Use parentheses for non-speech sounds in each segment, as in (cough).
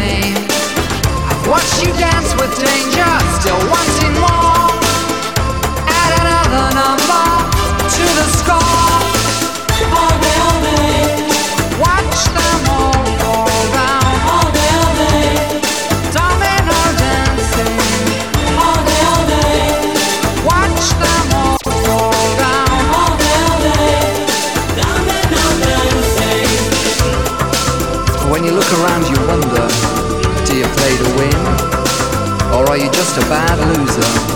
I Watch you dance with danger, still wanting more. just a bad loser.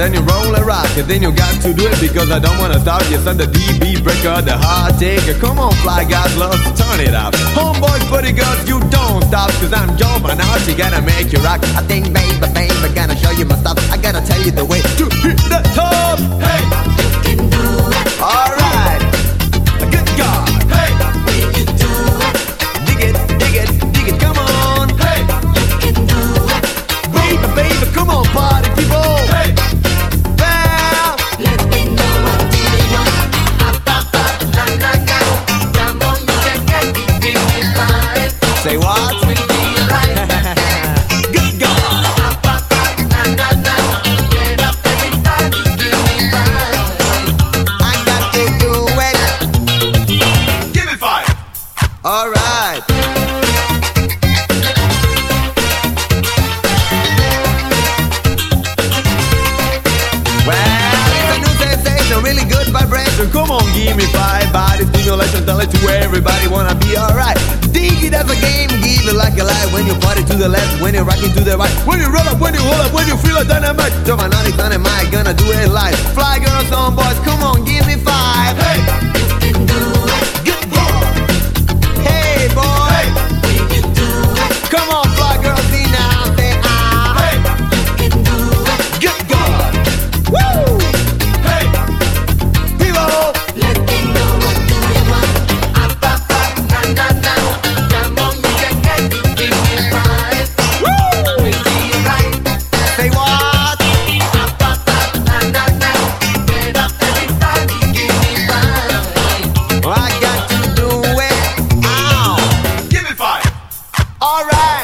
Then you roll and rock it. Then you got to do it because I don't wanna stop you. Son, the DB breaker, the hard taker. Come on, fly guys, love to turn it up. Homeboys, buddy girls, you don't stop. Cause I'm Joe you gotta make you rock. I think, baby, baby, gonna show you my stuff. I gotta tell you the way to hit the top. Hey! The left, when you're rocking to the right. When you roll up, when you hold up, when you feel a dynamite. And Mike gonna do it live. Fly girls on boys, come on, give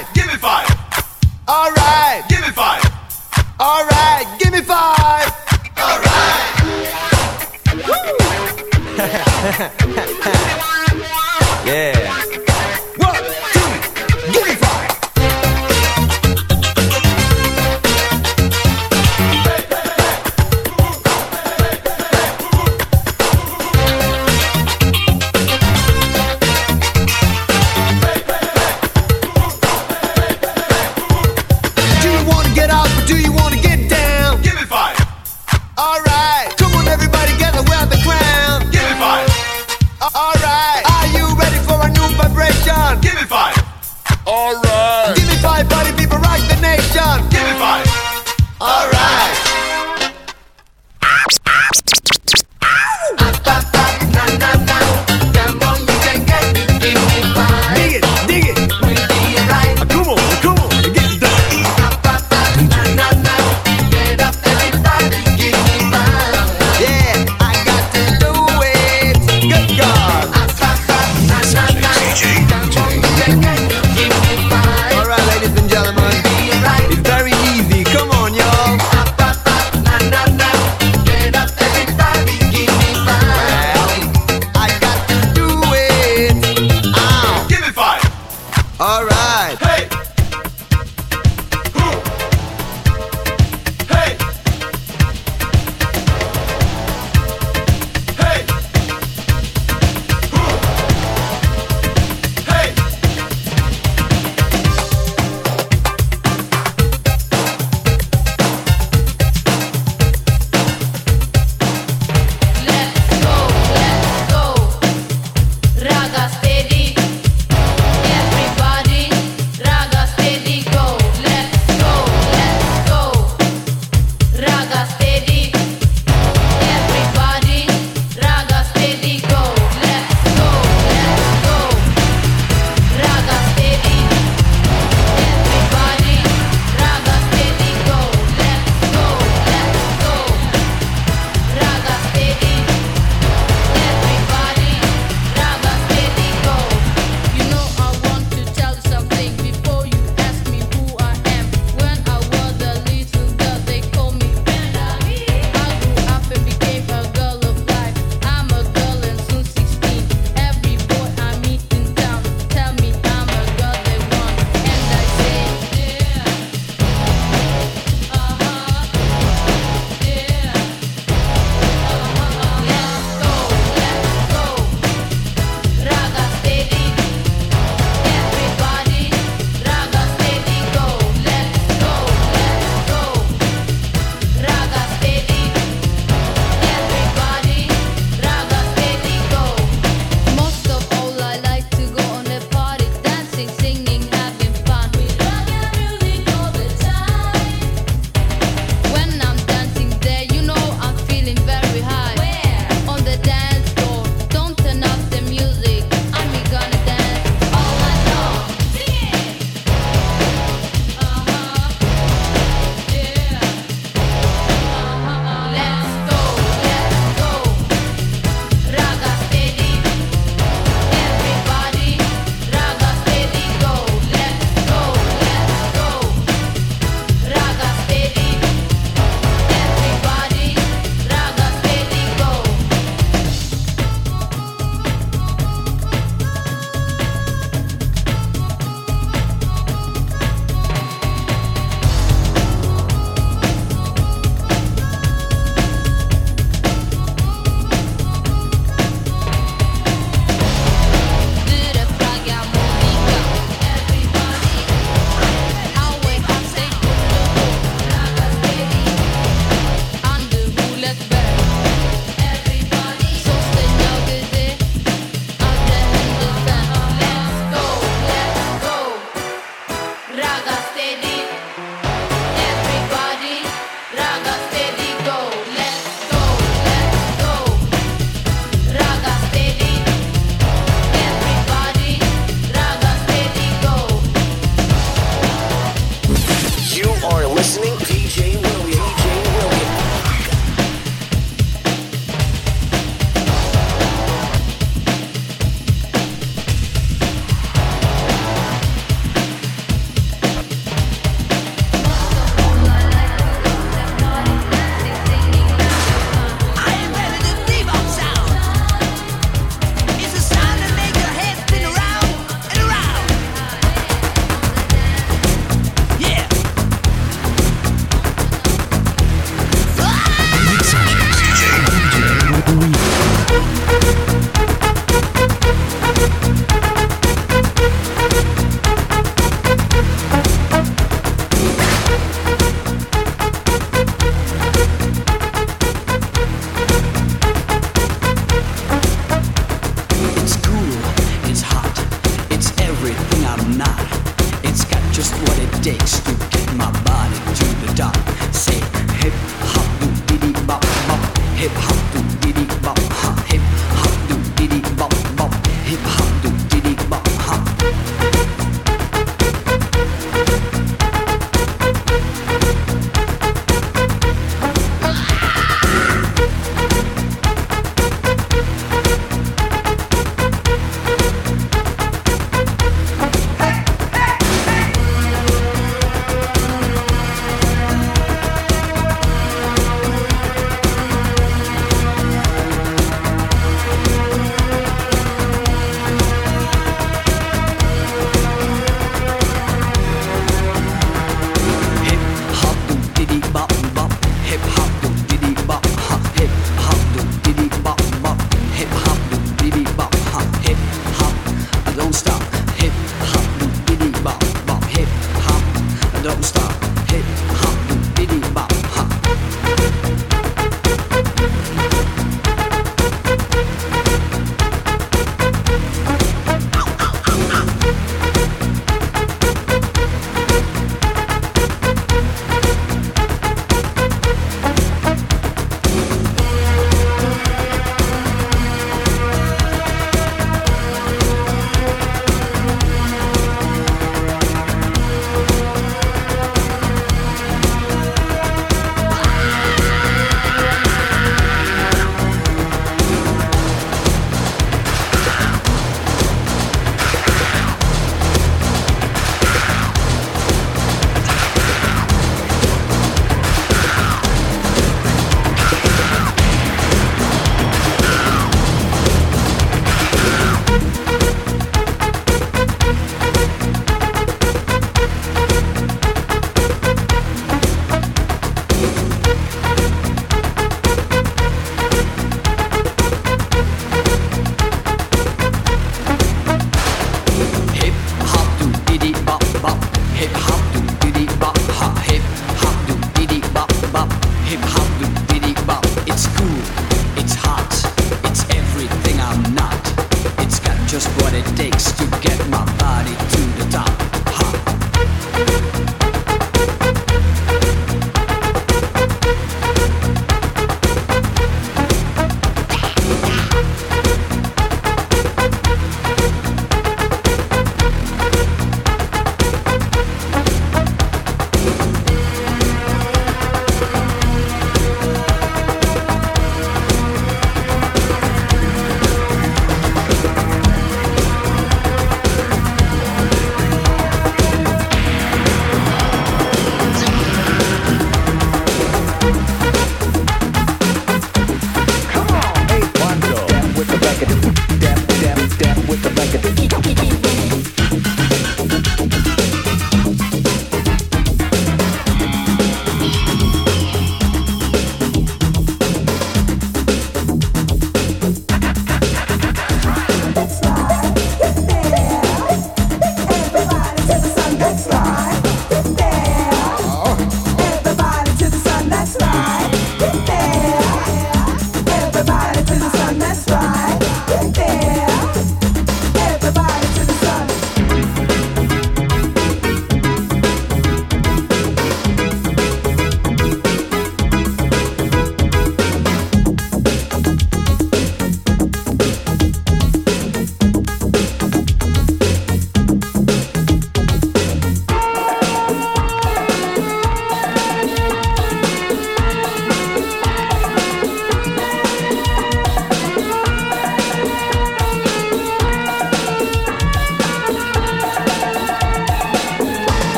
Alright! Give me five. Alright! Give me five. Alright! Give me five! Alright! (laughs) (laughs)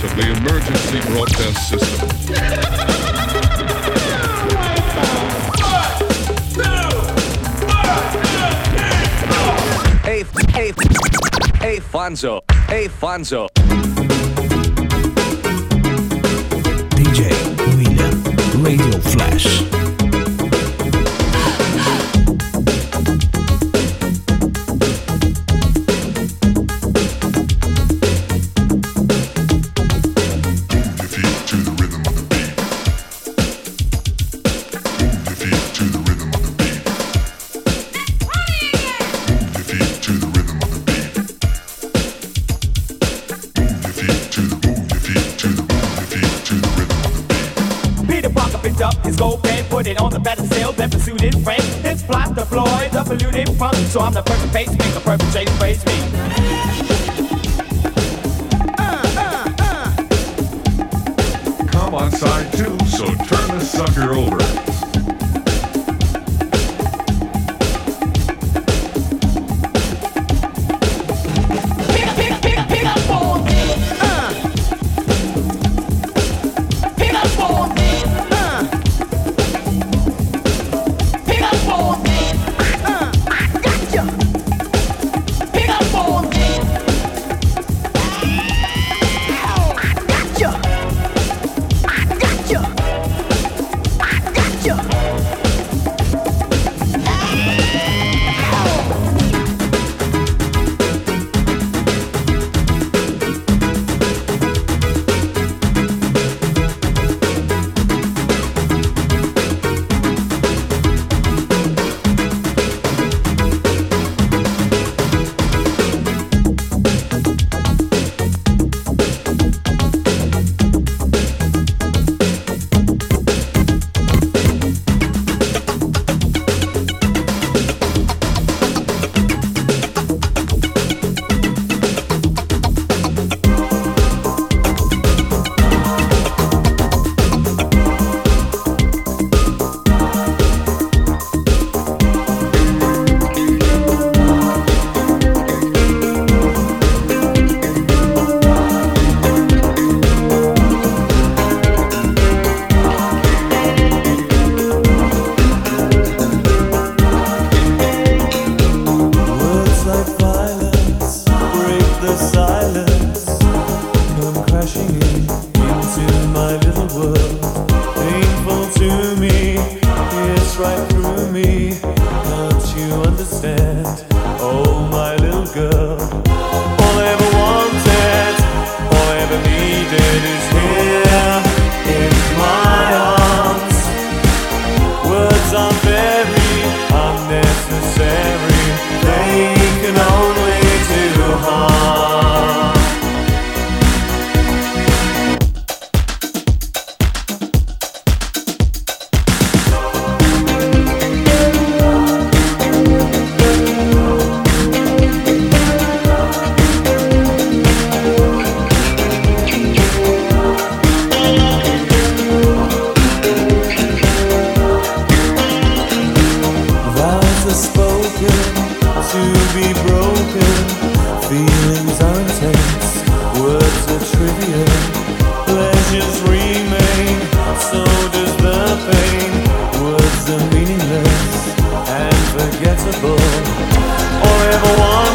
host of the Emergency Broadcast System. Hey, hey, hey, Fonzo, hey, Fonzo. DJ William Radio Flash. Meaningless and forgettable. All I